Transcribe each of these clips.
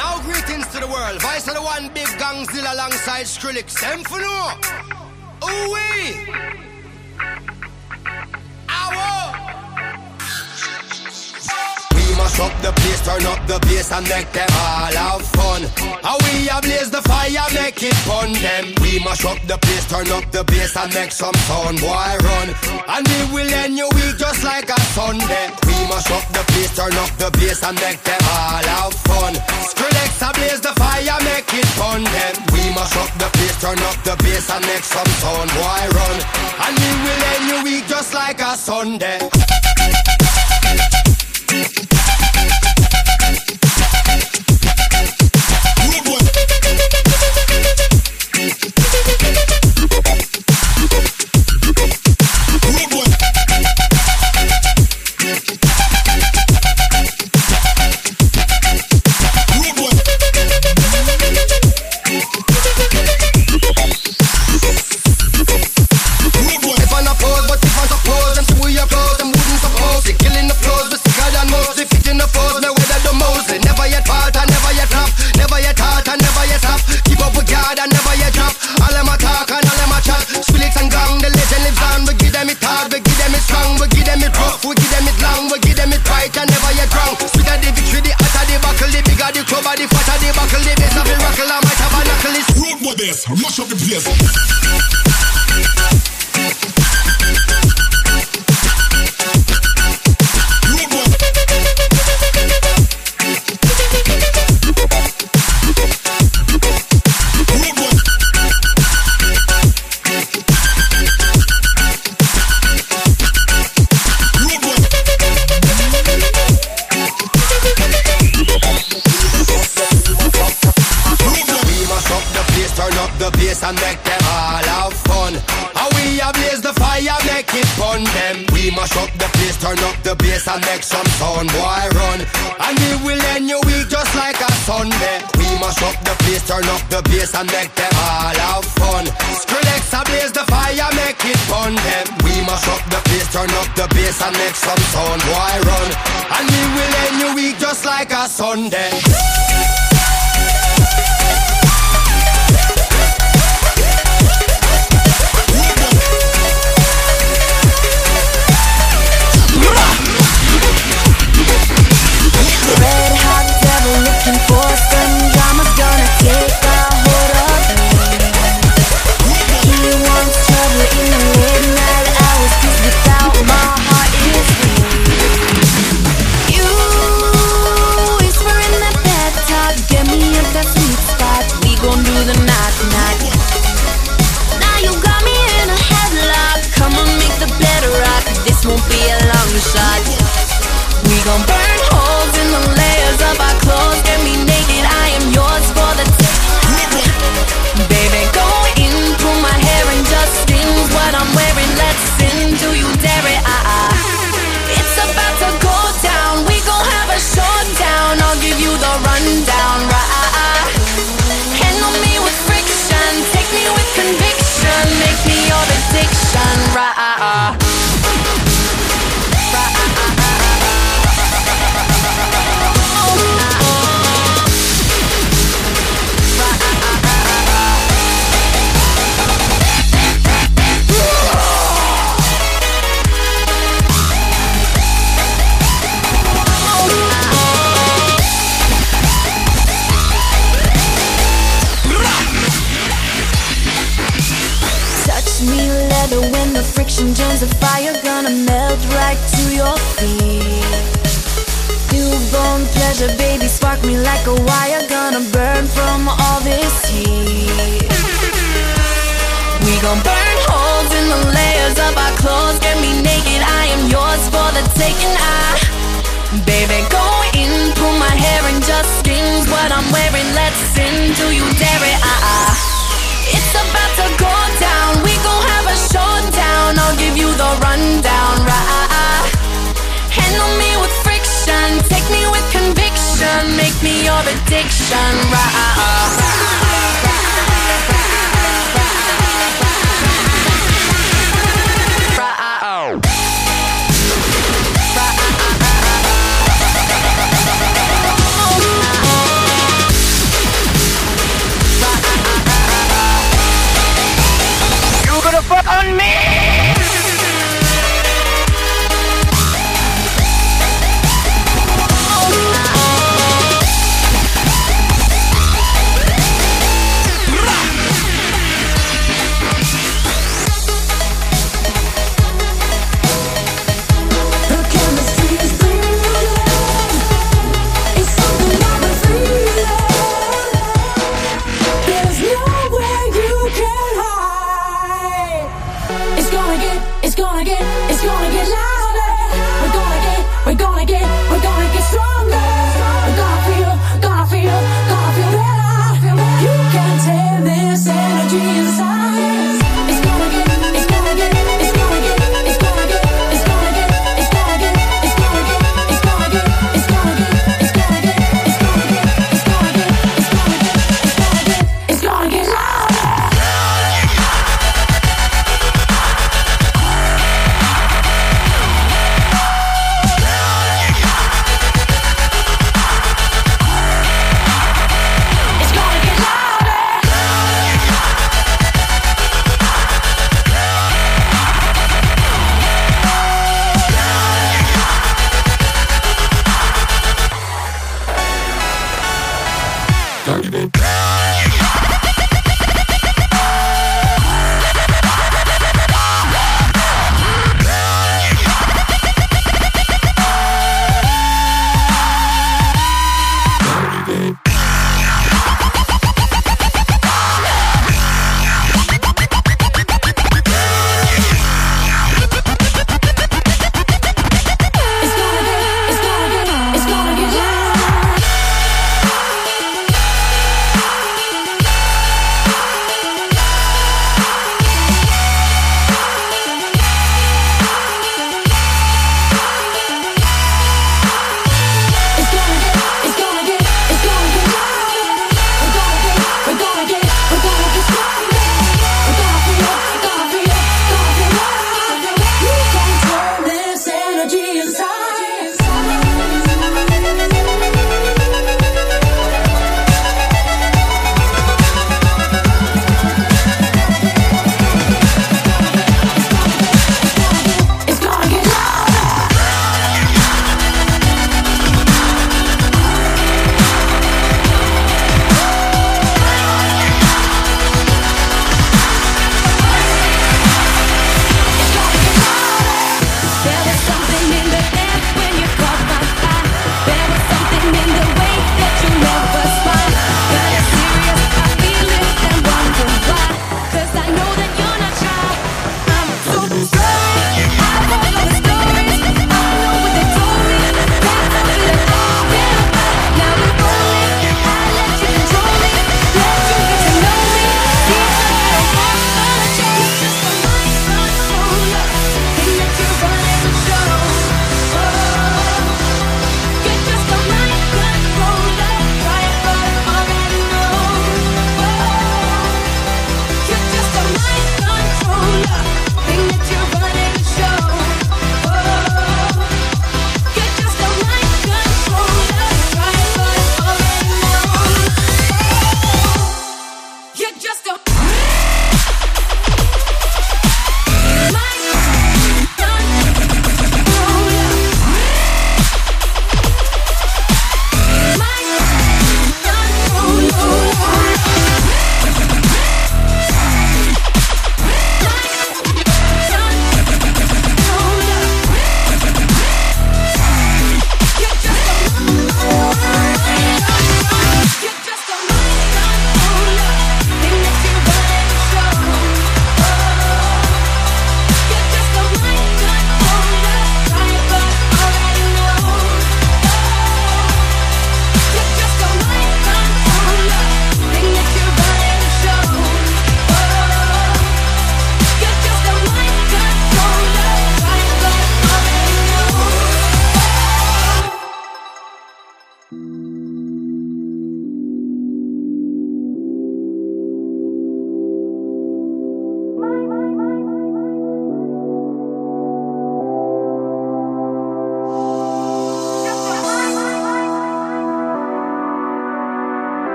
Now greetings to the world. Vice of the one big Gongzilla alongside Skrillex. Them for no. Mash up the place, turn up the bass and make them all have fun. How we blaze the fire, make it bun dem. We mash up the place, turn up the bass and make some sound, boy run. And we will end your week just like a Sunday. We mash up the place, turn up the bass and make them all have fun. Skrillex blaze the fire, make it bun dem. We mash up the place, turn up the bass and make some sound, boy run. And we will end your week just like a Sunday. Boy. And we will end your week just like a Sunday. We mash up the place, turn up the bass and make them all have fun. Skrillex blaze the fire, make it bun dem. We mash up the place, turn up the bass and make some sound, boy run. And we will end your week just like a Sunday. Thousand gems of fire gonna melt right to your feet Newborn pleasure, baby, spark me like a wire Gonna burn from all this heat We gon' burn holes in the layers of our clothes Get me naked, I am yours for the taking I Baby, go in, pull my hair and just skins What I'm wearing, let's sin, do you dare it? I of addiction. Right.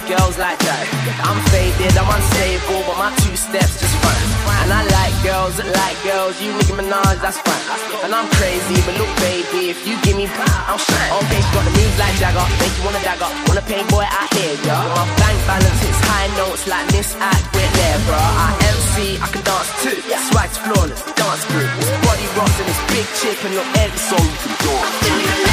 love girls like that. I'm faded, I'm unstable, but my two steps just fine. And I like girls that like girls, you Nicki Minaj, that's fine. And I'm crazy, but look, baby, if you give me, I'm shine. On page, got the moves like Jagger, make you wanna dagger. Wanna paint boy out here, ya. My bank balance hits high notes like this act, we're there, bro. I MC, I can dance too. Swag's flawless, dance group. Body rocks and this big chick, and your head is you can do it.